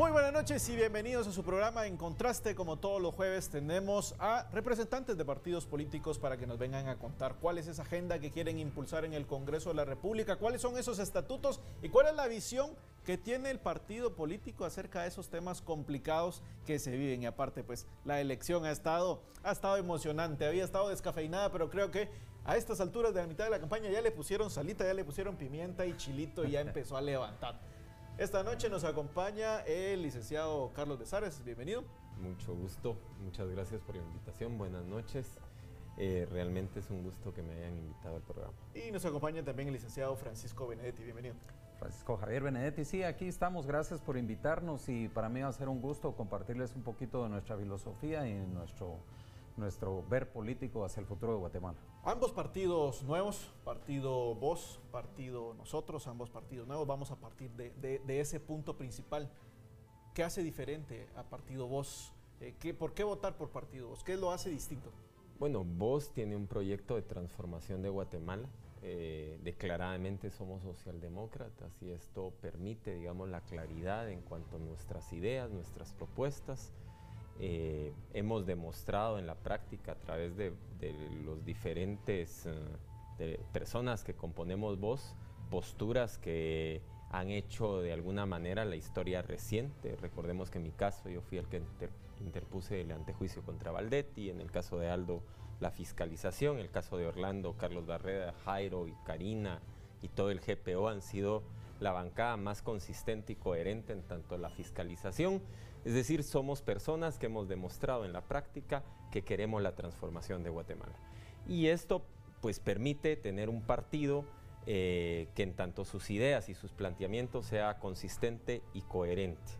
Muy buenas noches y bienvenidos a su programa En Contraste. Como todos los jueves tenemos a representantes de partidos políticos para que nos vengan a contar cuál es esa agenda que quieren impulsar en el Congreso de la República, cuáles son esos estatutos y cuál es la visión que tiene el partido político acerca de esos temas complicados que se viven. Y aparte, pues la elección ha estado, ha estado emocionante, había estado descafeinada, pero creo que a estas alturas de la mitad de la campaña ya le pusieron salita, ya le pusieron pimienta y chilito y ya empezó a levantar. Esta noche nos acompaña el licenciado Carlos Besares. Bienvenido. Mucho gusto, muchas gracias por la invitación. Buenas noches. Eh, realmente es un gusto que me hayan invitado al programa. Y nos acompaña también el licenciado Francisco Benedetti. Bienvenido. Francisco Javier Benedetti, sí, aquí estamos. Gracias por invitarnos y para mí va a ser un gusto compartirles un poquito de nuestra filosofía y nuestro nuestro ver político hacia el futuro de Guatemala. Ambos partidos nuevos, partido vos, partido nosotros, ambos partidos nuevos, vamos a partir de, ese punto principal. ¿Qué hace diferente a partido vos? Eh, ¿qué, ¿Por qué votar por partido vos? ¿Qué lo hace distinto? Bueno, vos tiene un proyecto de transformación de Guatemala. Eh, declaradamente somos socialdemócratas y esto permite, digamos, la claridad en cuanto a nuestras ideas, nuestras propuestas eh, hemos demostrado en la práctica a través de, los diferentes eh, personas que componemos voz, posturas que han hecho de alguna manera la historia reciente. Recordemos que en mi caso yo fui el que interpuse el antejuicio contra Valdetti, en el caso de Aldo la fiscalización, en el caso de Orlando, Carlos Barreda, Jairo y Karina y todo el GPO han sido la bancada más consistente y coherente en tanto la fiscalización es decir, somos personas que hemos demostrado en la práctica que queremos la transformación de Guatemala. Y esto pues permite tener un partido eh, que en tanto sus ideas y sus planteamientos sea consistente y coherente.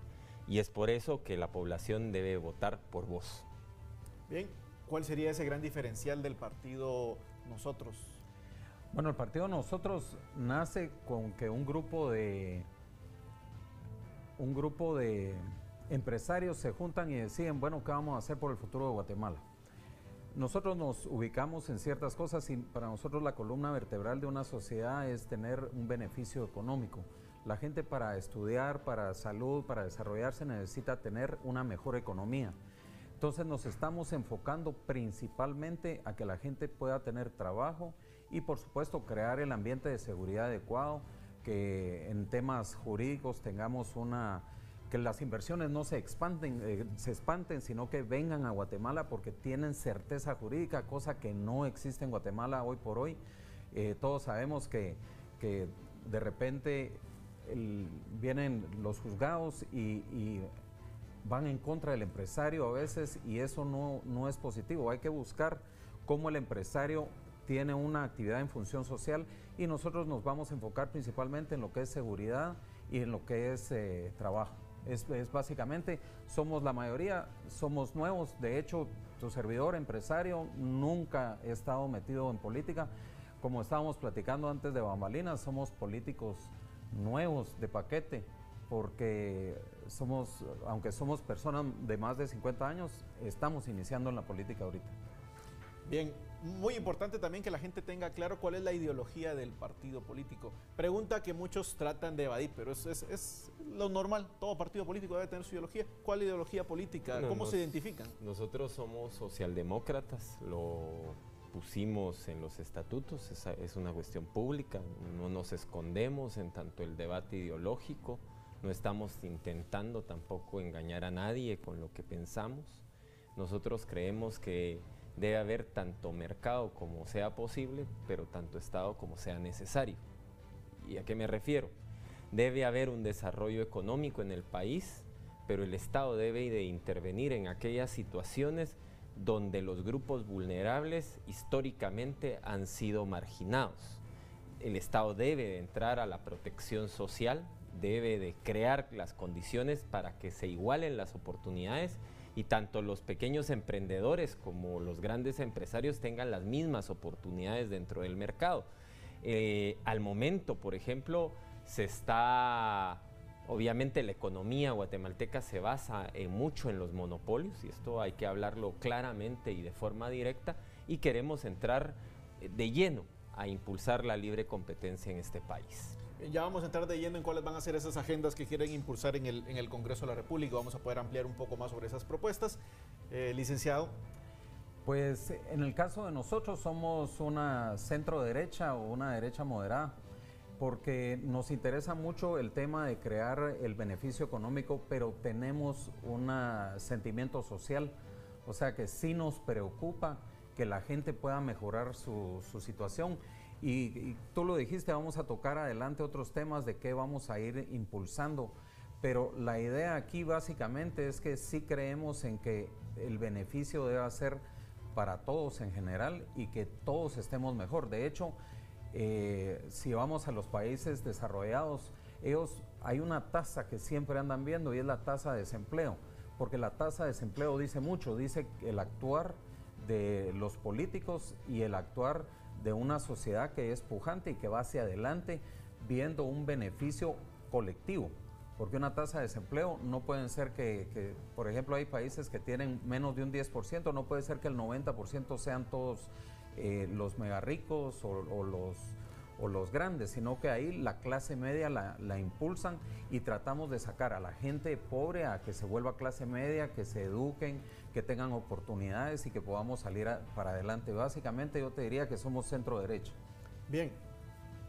Y es por eso que la población debe votar por vos. Bien, ¿cuál sería ese gran diferencial del partido Nosotros? Bueno, el partido Nosotros nace con que un grupo de un grupo de empresarios se juntan y deciden, bueno, ¿qué vamos a hacer por el futuro de Guatemala? Nosotros nos ubicamos en ciertas cosas y para nosotros la columna vertebral de una sociedad es tener un beneficio económico. La gente para estudiar, para salud, para desarrollarse necesita tener una mejor economía. Entonces nos estamos enfocando principalmente a que la gente pueda tener trabajo y por supuesto crear el ambiente de seguridad adecuado, que en temas jurídicos tengamos una que las inversiones no se expanden, eh, se espanten, sino que vengan a Guatemala porque tienen certeza jurídica, cosa que no existe en Guatemala hoy por hoy. Eh, todos sabemos que, de repente vienen los juzgados y, van en contra del empresario a veces y eso no, no es positivo. Hay que buscar cómo el empresario tiene una actividad en función social y nosotros nos vamos a enfocar principalmente en lo que es seguridad y en lo que es eh, trabajo. Es, básicamente, somos la mayoría, somos nuevos. De hecho, tu servidor empresario nunca he estado metido en política. Como estábamos platicando antes de Bambalinas, somos políticos nuevos de paquete, porque somos, aunque somos personas de más de 50 años, estamos iniciando en la política ahorita. Bien, muy importante también que la gente tenga claro cuál es la ideología del partido político. Pregunta que muchos tratan de evadir, pero es, es, lo normal. Todo partido político debe tener su ideología. ¿Cuál ideología política? ¿Cómo se identifican? Nosotros somos socialdemócratas, lo pusimos en los estatutos, es, es una cuestión pública, no nos escondemos en tanto el debate ideológico, no estamos intentando tampoco engañar a nadie con lo que pensamos. Nosotros creemos que debe haber tanto mercado como sea posible, pero tanto Estado como sea necesario. ¿Y a qué me refiero? Debe haber un desarrollo económico en el país, pero el Estado debe de intervenir en aquellas situaciones donde los grupos vulnerables históricamente han sido marginados. El Estado debe de entrar a la protección social, debe de crear las condiciones para que se igualen las oportunidades y tanto los pequeños emprendedores como los grandes empresarios tengan las mismas oportunidades dentro del mercado. Eh, al momento, por ejemplo, se está, obviamente la economía guatemalteca se basa en mucho en los monopolios y esto hay que hablarlo claramente y de forma directa y queremos entrar de lleno a impulsar la libre competencia en este país. Ya vamos a entrar de lleno en cuáles van a ser esas agendas que quieren impulsar en el, en el Congreso de la República. Vamos a poder ampliar un poco más sobre esas propuestas. Eh, licenciado. Pues en el caso de nosotros somos una centro derecha o una derecha moderada, porque nos interesa mucho el tema de crear el beneficio económico, pero tenemos un sentimiento social, o sea que sí nos preocupa que la gente pueda mejorar su, su situación y, tú lo dijiste, vamos a tocar adelante otros temas de qué vamos a ir impulsando. Pero la idea aquí básicamente es que sí creemos en que el beneficio debe ser para todos en general y que todos estemos mejor. De hecho, eh, si vamos a los países desarrollados, ellos hay una tasa que siempre andan viendo y es la tasa de desempleo, porque la tasa de desempleo dice mucho, dice el actuar de los políticos y el actuar de una sociedad que es pujante y que va hacia adelante viendo un beneficio colectivo. Porque una tasa de desempleo no puede ser que, por ejemplo, hay países que tienen menos de un 10%, no puede ser que el 90% sean todos eh, los mega ricos o, los, o los grandes, sino que ahí la clase media la, impulsan y tratamos de sacar a la gente pobre a que se vuelva clase media, que se eduquen, que tengan oportunidades y que podamos salir para adelante. Básicamente yo te diría que somos centro derecha. Bien,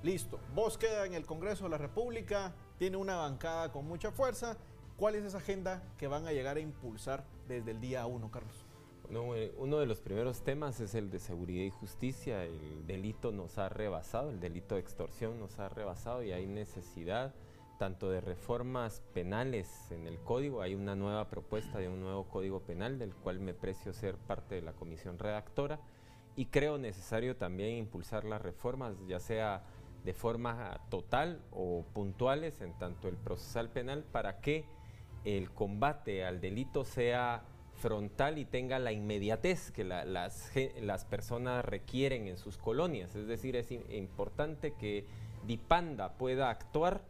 listo. Vos queda en el Congreso de la República, tiene una bancada con mucha fuerza. ¿Cuál es esa agenda que van a llegar a impulsar desde el día 1, Carlos? Eh, uno de los primeros temas es el de seguridad y justicia. El delito nos ha rebasado, el delito de extorsión nos ha rebasado y hay necesidad tanto de reformas penales en el código, hay una nueva propuesta de un nuevo código penal del cual me precio ser parte de la comisión redactora y creo necesario también impulsar las reformas, ya sea de forma total o puntuales en tanto el procesal penal para que el combate al delito sea frontal y tenga la inmediatez que las, las personas requieren en sus colonias. Es decir, es importante que Dipanda pueda actuar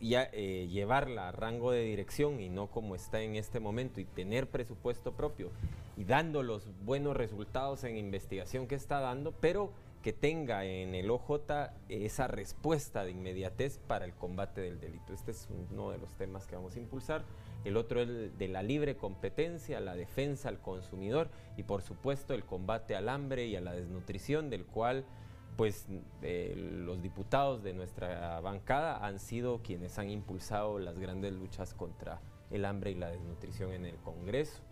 ya, eh, llevarla a rango de dirección y no como está en este momento y tener presupuesto propio y dando los buenos resultados en investigación que está dando, pero que tenga en el OJ esa respuesta de inmediatez para el combate del delito. Este es uno de los temas que vamos a impulsar. El otro el de la libre competencia, la defensa al consumidor y por supuesto el combate al hambre y a la desnutrición, del cual pues eh, los diputados de nuestra bancada han sido quienes han impulsado las grandes luchas contra el hambre y la desnutrición en el Congreso.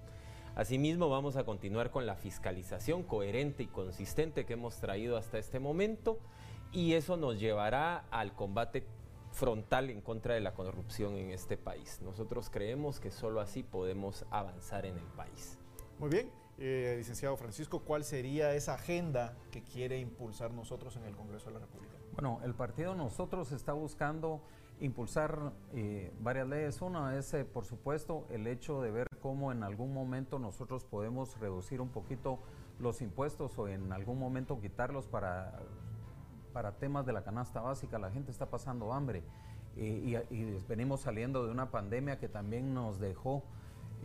Asimismo, vamos a continuar con la fiscalización coherente y consistente que hemos traído hasta este momento y eso nos llevará al combate frontal en contra de la corrupción en este país. Nosotros creemos que solo así podemos avanzar en el país. Muy bien, eh, licenciado Francisco, ¿cuál sería esa agenda que quiere impulsar nosotros en el Congreso de la República? Bueno, el partido nosotros está buscando impulsar eh, varias leyes. Una es, eh, por supuesto, el hecho de ver cómo en algún momento nosotros podemos reducir un poquito los impuestos o en algún momento quitarlos para, para temas de la canasta básica. La gente está pasando hambre y venimos saliendo de una pandemia que también nos dejó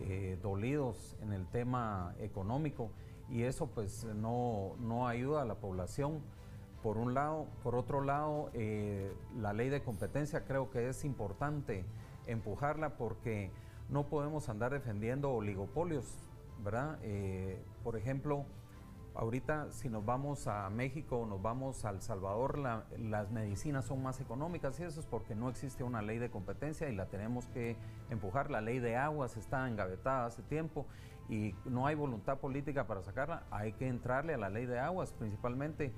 eh, dolidos en el tema económico y eso pues no, no, ayuda a la población. Por un lado, por otro lado, eh, la ley de competencia creo que es importante empujarla porque no podemos andar defendiendo oligopolios, ¿verdad? Eh, por ejemplo, Ahorita si nos vamos a México o nos vamos a El Salvador, las medicinas son más económicas y eso es porque no existe una ley de competencia y la tenemos que empujar. La ley de aguas está engavetada hace tiempo y no hay voluntad política para sacarla. Hay que entrarle a la ley de aguas, principalmente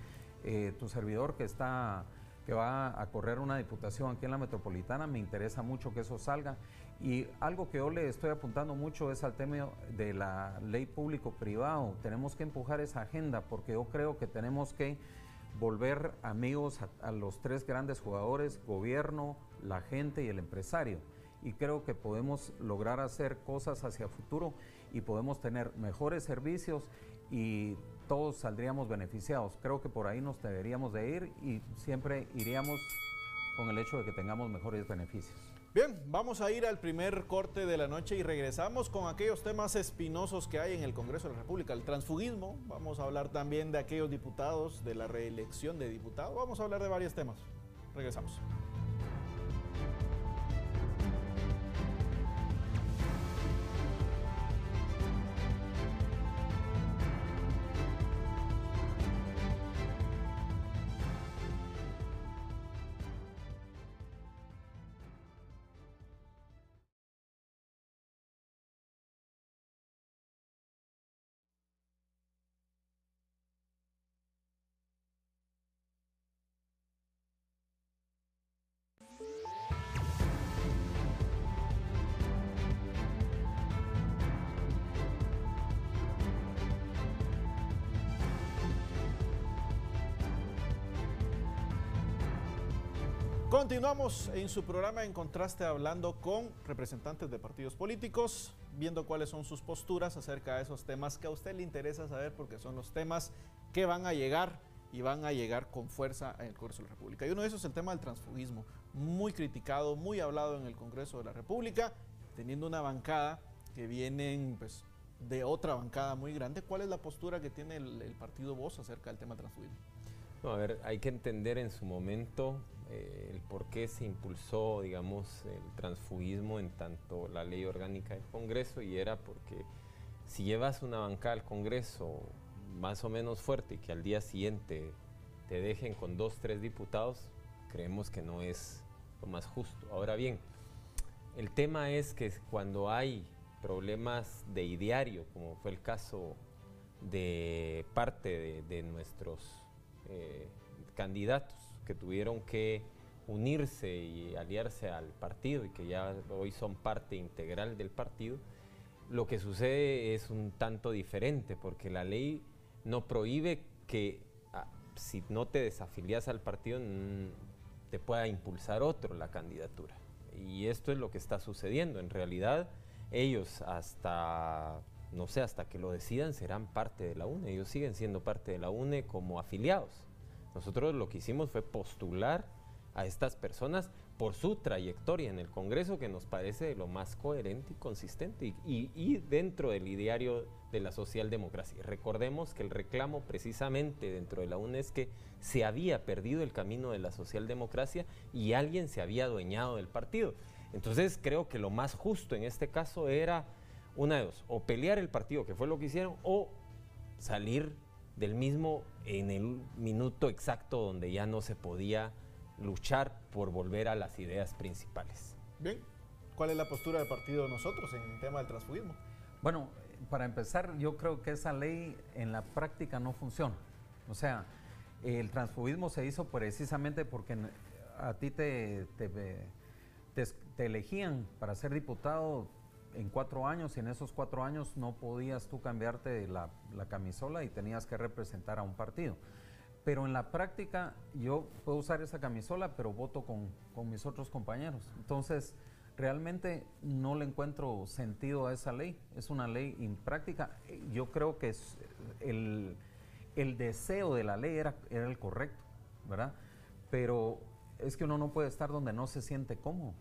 eh, tu servidor que está que va a correr una diputación aquí en la metropolitana, me interesa mucho que eso salga y algo que yo le estoy apuntando mucho es al tema de la ley público-privado. Tenemos que empujar esa agenda porque yo creo que tenemos que volver amigos a, los tres grandes jugadores, gobierno, la gente y el empresario. Y creo que podemos lograr hacer cosas hacia futuro y podemos tener mejores servicios y todos saldríamos beneficiados. Creo que por ahí nos deberíamos de ir y siempre iríamos con el hecho de que tengamos mejores beneficios. Bien, vamos a ir al primer corte de la noche y regresamos con aquellos temas espinosos que hay en el Congreso de la República, el transfugismo, vamos a hablar también de aquellos diputados, de la reelección de diputados, vamos a hablar de varios temas. Regresamos. Continuamos en su programa En Contraste hablando con representantes de partidos políticos, viendo cuáles son sus posturas acerca de esos temas que a usted le interesa saber porque son los temas que van a llegar y van a llegar con fuerza en el Congreso de la República. Y uno de esos es el tema del transfugismo, muy criticado, muy hablado en el Congreso de la República, teniendo una bancada que vienen pues, de otra bancada muy grande. ¿Cuál es la postura que tiene el, partido Voz acerca del tema transfugismo? a ver, hay que entender en su momento eh, el por qué se impulsó, digamos, el transfugismo en tanto la ley orgánica del Congreso y era porque si llevas una bancada al Congreso más o menos fuerte y que al día siguiente te dejen con dos, tres diputados, creemos que no es lo más justo. Ahora bien, el tema es que cuando hay problemas de ideario, como fue el caso de parte de, nuestros eh, candidatos, que tuvieron que unirse y aliarse al partido y que ya hoy son parte integral del partido, lo que sucede es un tanto diferente porque la ley no prohíbe que ah, si no te desafilias al partido te pueda impulsar otro la candidatura. Y esto es lo que está sucediendo. En realidad ellos hasta, no sé, hasta que lo decidan serán parte de la UNE. Ellos siguen siendo parte de la UNE como afiliados. Nosotros lo que hicimos fue postular a estas personas por su trayectoria en el Congreso, que nos parece lo más coherente y consistente, y, dentro del ideario de la socialdemocracia. Recordemos que el reclamo precisamente dentro de la UNE es que se había perdido el camino de la socialdemocracia y alguien se había adueñado del partido. Entonces creo que lo más justo en este caso era una de dos, o pelear el partido, que fue lo que hicieron, o salir del mismo en el minuto exacto donde ya no se podía luchar por volver a las ideas principales. Bien, ¿cuál es la postura del partido de nosotros en el tema del transfugismo? Bueno, para empezar, yo creo que esa ley en la práctica no funciona. O sea, el transfugismo se hizo precisamente porque a ti te, te, elegían para ser diputado en cuatro años y en esos cuatro años no podías tú cambiarte la, la, camisola y tenías que representar a un partido. Pero en la práctica yo puedo usar esa camisola, pero voto con, con mis otros compañeros. Entonces, realmente no le encuentro sentido a esa ley. Es una ley impráctica. Yo creo que es el, el, deseo de la ley era, era el correcto, ¿verdad? Pero es que uno no puede estar donde no se siente cómodo.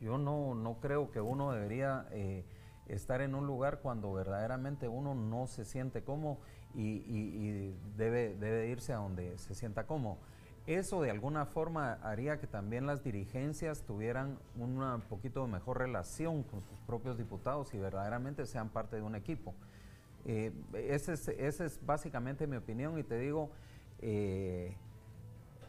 Yo no, no creo que uno debería eh, estar en un lugar cuando verdaderamente uno no se siente cómodo y, debe, debe irse a donde se sienta cómodo. Eso de alguna forma haría que también las dirigencias tuvieran una poquito mejor relación con sus propios diputados y verdaderamente sean parte de un equipo. Eh, esa es, es, básicamente mi opinión y te digo, eh,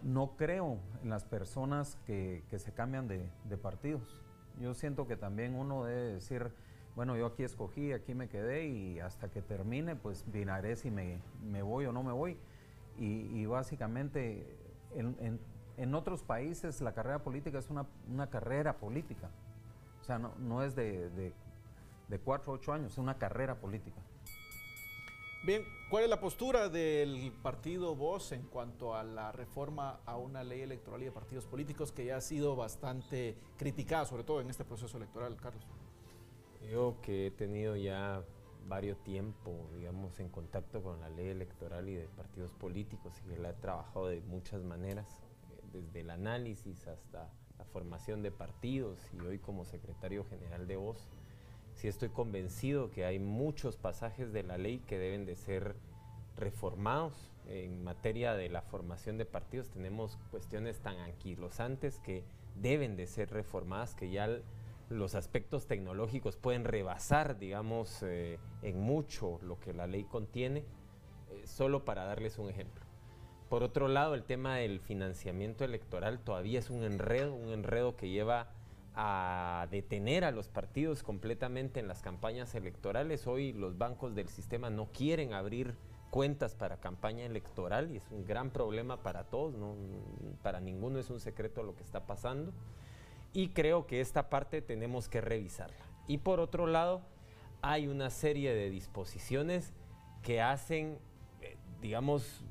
no creo en las personas que, se cambian de, partidos. Yo siento que también uno debe decir, bueno, yo aquí escogí, aquí me quedé y hasta que termine, pues vinaré si me, voy o no me voy. Y, básicamente en, otros países la carrera política es una, carrera política. O sea, no, es de, de, de cuatro o ocho años, es una carrera política. Bien, ¿cuál es la postura del partido Voz en cuanto a la reforma a una ley electoral y de partidos políticos que ya ha sido bastante criticada, sobre todo en este proceso electoral, Carlos? Yo que he tenido ya varios tiempo, digamos, en contacto con la ley electoral y de partidos políticos y que la he trabajado de muchas maneras, eh, desde el análisis hasta la formación de partidos y hoy como secretario general de Voz sí estoy convencido que hay muchos pasajes de la ley que deben de ser reformados. En materia de la formación de partidos tenemos cuestiones tan anquilosantes que deben de ser reformadas, que ya los aspectos tecnológicos pueden rebasar, digamos, eh, en mucho lo que la ley contiene, eh, solo para darles un ejemplo. Por otro lado, el tema del financiamiento electoral todavía es un enredo, un enredo que lleva a detener a los partidos completamente en las campañas electorales. Hoy los bancos del sistema no quieren abrir cuentas para campaña electoral y es un gran problema para todos, ¿no? para ninguno es un secreto lo que está pasando. Y creo que esta parte tenemos que revisarla. Y por otro lado, hay una serie de disposiciones que hacen, eh, digamos,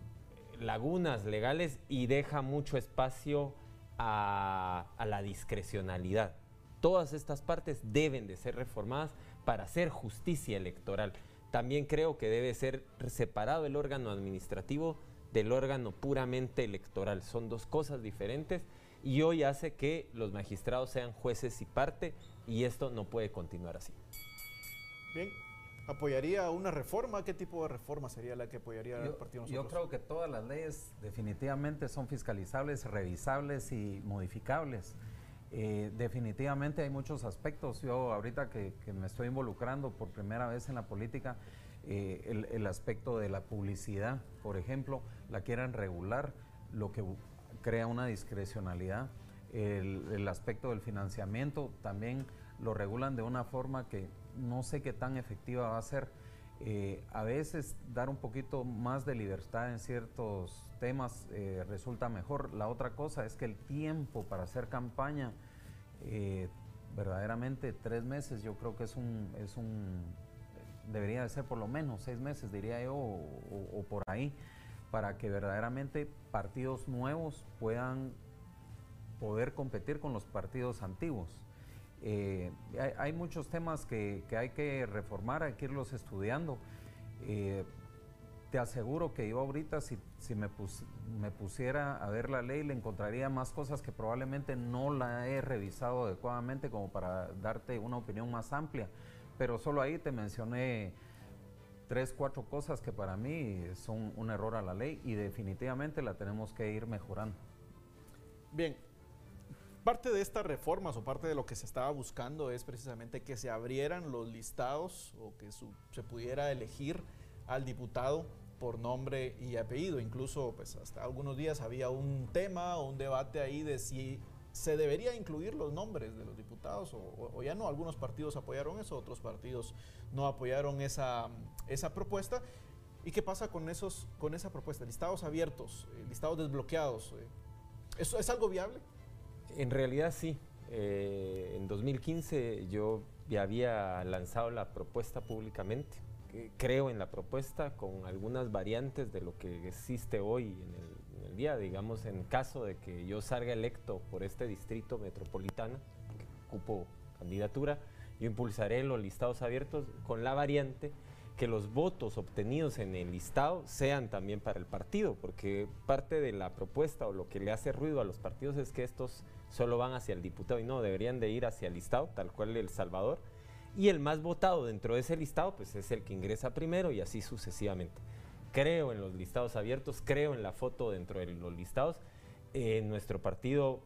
lagunas legales y deja mucho espacio a, la discrecionalidad. Todas estas partes deben de ser reformadas para hacer justicia electoral. También creo que debe ser separado el órgano administrativo del órgano puramente electoral. Son dos cosas diferentes y hoy hace que los magistrados sean jueces y parte y esto no puede continuar así. Bien, ¿apoyaría una reforma? ¿Qué tipo de reforma sería la que apoyaría el partido Nosotros? Yo creo que todas las leyes definitivamente son fiscalizables, revisables y modificables. Eh, definitivamente hay muchos aspectos. Yo ahorita que, me estoy involucrando por primera vez en la política, eh, el, aspecto de la publicidad, por ejemplo, la quieren regular, lo que crea una discrecionalidad. El, aspecto del financiamiento también lo regulan de una forma que no sé qué tan efectiva va a ser. Eh, a veces dar un poquito más de libertad en ciertos temas eh, resulta mejor. La otra cosa es que el tiempo para hacer campaña, eh, verdaderamente tres meses, yo creo que es un, es un, debería de ser por lo menos seis meses, diría yo, o, por ahí, para que verdaderamente partidos nuevos puedan poder competir con los partidos antiguos. Hay, hay, muchos temas que, que, hay que reformar, hay que irlos estudiando te aseguro que yo ahorita si, si me, me, pusiera a ver la ley le encontraría más cosas que probablemente no la he revisado adecuadamente como para darte una opinión más amplia. Pero solo ahí te mencioné tres, cuatro cosas que para mí son un error a la ley y definitivamente la tenemos que ir mejorando. Bien, parte de estas reformas o parte de lo que se estaba buscando es precisamente que se abrieran los listados o que se pudiera elegir al diputado por nombre y apellido. Incluso, pues hasta algunos días había un tema o un debate ahí de si se debería incluir los nombres de los diputados o, ya no. Algunos partidos apoyaron eso, otros partidos no apoyaron esa, esa propuesta. ¿Y qué pasa con, esos, con esa propuesta? Listados abiertos, eh, listados desbloqueados. Eh, ¿Eso es algo viable? En realidad sí. Eh, en 2015 yo ya había lanzado la propuesta públicamente creo en la propuesta con algunas variantes de lo que existe hoy en el, día, digamos, en caso de que yo salga electo por este distrito metropolitano, que ocupo candidatura, yo impulsaré los listados abiertos con la variante que los votos obtenidos en el listado sean también para el partido, porque parte de la propuesta o lo que le hace ruido a los partidos es que estos solo van hacia el diputado y no, deberían de ir hacia el listado, tal cual El Salvador, y el más votado dentro de ese listado pues es el que ingresa primero y así sucesivamente. Creo en los listados abiertos, creo en la foto dentro de los listados. Eh, nuestro partido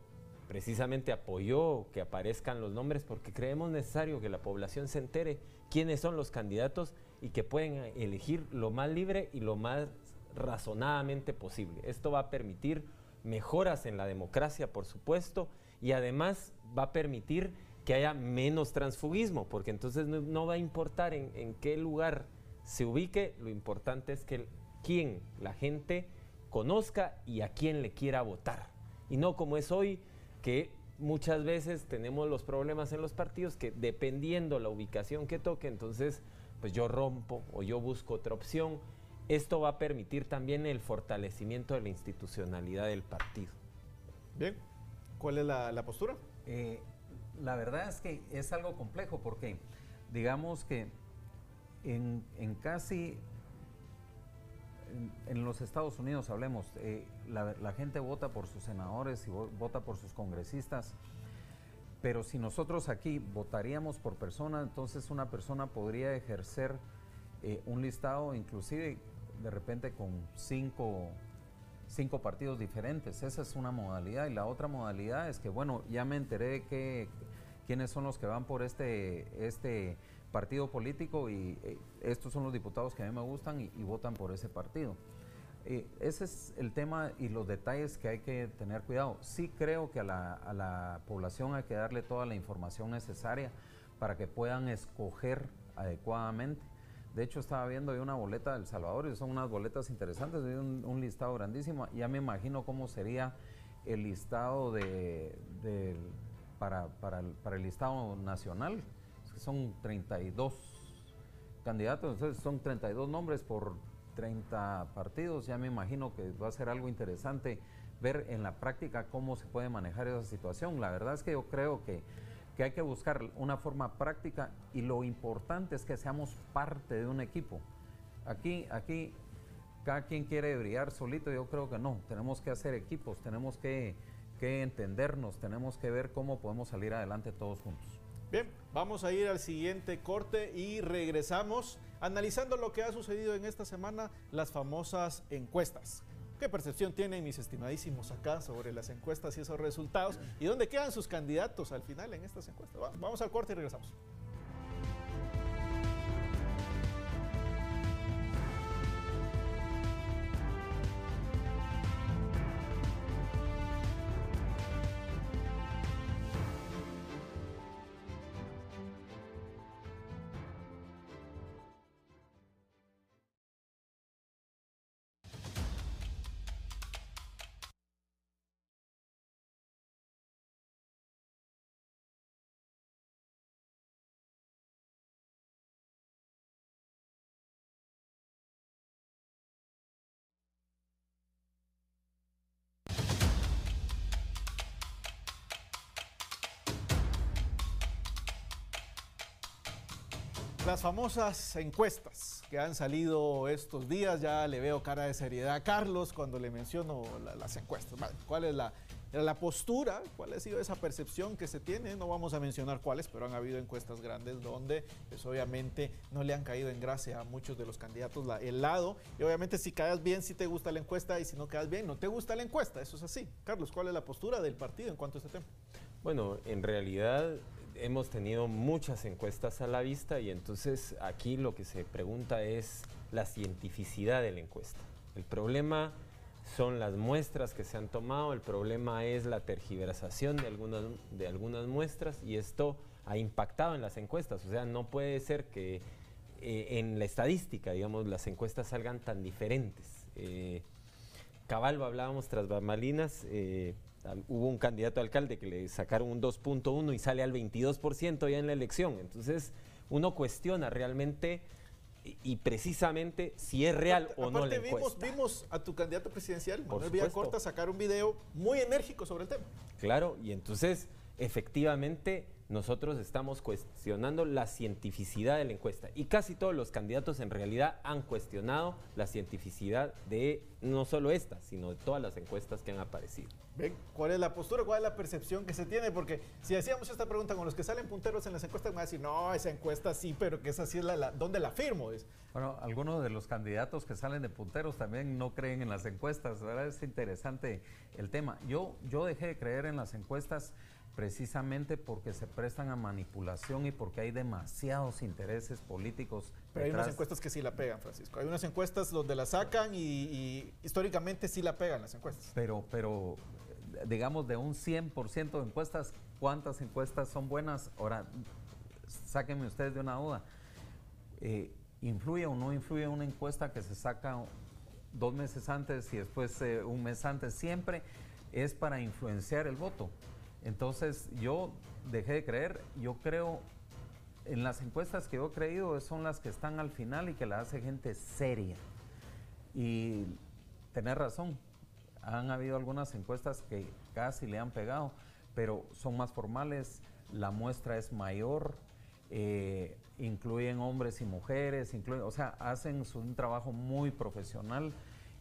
precisamente apoyó que aparezcan los nombres porque creemos necesario que la población se entere quiénes son los candidatos y que pueden elegir lo más libre y lo más razonadamente posible. Esto va a permitir mejoras en la democracia, por supuesto, y además va a permitir que haya menos transfugismo, porque entonces no, va a importar en, qué lugar se ubique, lo importante es que quien la gente conozca y a quién le quiera votar. Y no como es hoy, que muchas veces tenemos los problemas en los partidos que dependiendo la ubicación que toque, entonces pues yo rompo o yo busco otra opción. Esto va a permitir también el fortalecimiento de la institucionalidad del partido. Bien, ¿cuál es la, postura? Eh, la verdad es que es algo complejo porque digamos que en, casi, en, los Estados Unidos hablemos, eh, la, gente vota por sus senadores y vota por sus congresistas, pero si nosotros aquí votaríamos por persona, entonces una persona podría ejercer eh, un listado inclusive de repente con cinco cinco partidos diferentes. Esa es una modalidad. Y la otra modalidad es que, bueno, ya me enteré que quiénes son los que van por este, este partido político y eh, estos son los diputados que a mí me gustan y, votan por ese partido. Eh, ese es el tema y los detalles que hay que tener cuidado. Sí creo que a la, a la población hay que darle toda la información necesaria para que puedan escoger adecuadamente. De hecho, estaba viendo una boleta del Salvador y son unas boletas interesantes, un, un listado grandísimo. Ya me imagino cómo sería el listado de, para, para el listado nacional. Son 32 candidatos, entonces son 32 nombres por 30 partidos. Ya me imagino que va a ser algo interesante ver en la práctica cómo se puede manejar esa situación. La verdad es que yo creo que, que hay que buscar una forma práctica y lo importante es que seamos parte de un equipo. Aquí, aquí cada quien quiere brillar solito, yo creo que no, tenemos que hacer equipos, tenemos que, que entendernos, tenemos que ver cómo podemos salir adelante todos juntos. Bien, vamos a ir al siguiente corte y regresamos analizando lo que ha sucedido en esta semana, las famosas encuestas. ¿Qué percepción tienen mis estimadísimos acá sobre las encuestas y esos resultados? ¿Y dónde quedan sus candidatos al final en estas encuestas? Vamos al corte y regresamos. Las famosas encuestas que han salido estos días, ya le veo cara de seriedad a Carlos cuando le menciono las encuestas. ¿Cuál es la, la postura? ¿Cuál ha sido esa percepción que se tiene? No vamos a mencionar cuáles, pero han habido encuestas grandes donde pues obviamente no le han caído en gracia a muchos de los candidatos el lado. Y obviamente si caes bien, si te gusta la encuesta y si no quedas bien, no te gusta la encuesta. Eso es así. Carlos, ¿cuál es la postura del partido en cuanto a este tema? Bueno, en realidad hemos tenido muchas encuestas a la vista y entonces aquí lo que se pregunta es la cientificidad de la encuesta. El problema son las muestras que se han tomado, el problema es la tergiversación de algunas, de algunas muestras y esto ha impactado en las encuestas. O sea, no puede ser que eh, en la estadística, digamos, las encuestas salgan tan diferentes. Eh, Caballo hablábamos tras bambalinas, eh, hubo un candidato a alcalde que le sacaron un 2.1 y sale al 22% ya en la elección. Entonces, uno cuestiona realmente y, precisamente si es real o no la vimos, vimos a tu candidato presidencial, Manuel Corta sacar un video muy enérgico sobre el tema. Claro, y entonces, efectivamente, nosotros estamos cuestionando la cientificidad de la encuesta y casi todos los candidatos en realidad han cuestionado la cientificidad de no solo esta, sino de todas las encuestas que han aparecido. ¿Cuál es la postura, cuál es la percepción que se tiene? Porque si hacíamos esta pregunta con los que salen punteros en las encuestas, me van a decir, no, esa encuesta sí, pero que es la, ¿dónde la firmo? Bueno, algunos de los candidatos que salen de punteros también no creen en las encuestas, ¿verdad? Es interesante el tema. Yo, yo dejé de creer en las encuestas precisamente porque se prestan a manipulación y porque hay demasiados intereses políticos. Pero hay unas encuestas que sí la pegan, Francisco. Hay unas encuestas donde la sacan y, históricamente sí la pegan las encuestas. Pero, pero digamos, de un 100% de encuestas, ¿cuántas encuestas son buenas? Ahora, sáquenme ustedes de una duda. Eh, ¿Influye o no influye una encuesta que se saca dos meses antes y después eh, un mes antes? Siempre es para influenciar el voto. Entonces yo dejé de creer, yo creo en las encuestas que yo he creído son las que están al final y que las hace gente seria. Y tener razón, han habido algunas encuestas que casi le han pegado, pero son más formales, la muestra es mayor, eh, incluyen hombres y mujeres, incluyen, o sea, hacen un trabajo muy profesional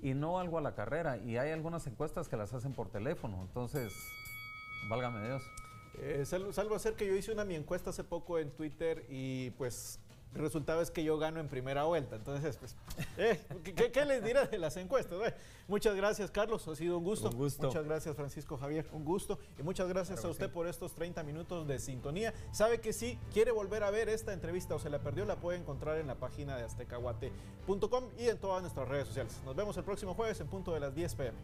y no algo a la carrera. Y hay algunas encuestas que las hacen por teléfono, entonces Válgame Dios. Eh, salvo, hacer que yo hice una mi encuesta hace poco en Twitter y pues el resultado es que yo gano en primera vuelta. Entonces, pues, eh, ¿qué, les diré de las encuestas? muchas gracias, Carlos. Ha sido un gusto. un gusto. Muchas gracias, Francisco Javier. Un gusto. Y muchas gracias a usted por estos 30 minutos de sintonía. Sabe que si quiere volver a ver esta entrevista o se la perdió, la puede encontrar en la página de aztecaguate.com y en todas nuestras redes sociales. Nos vemos el próximo jueves en punto de las 10 pm.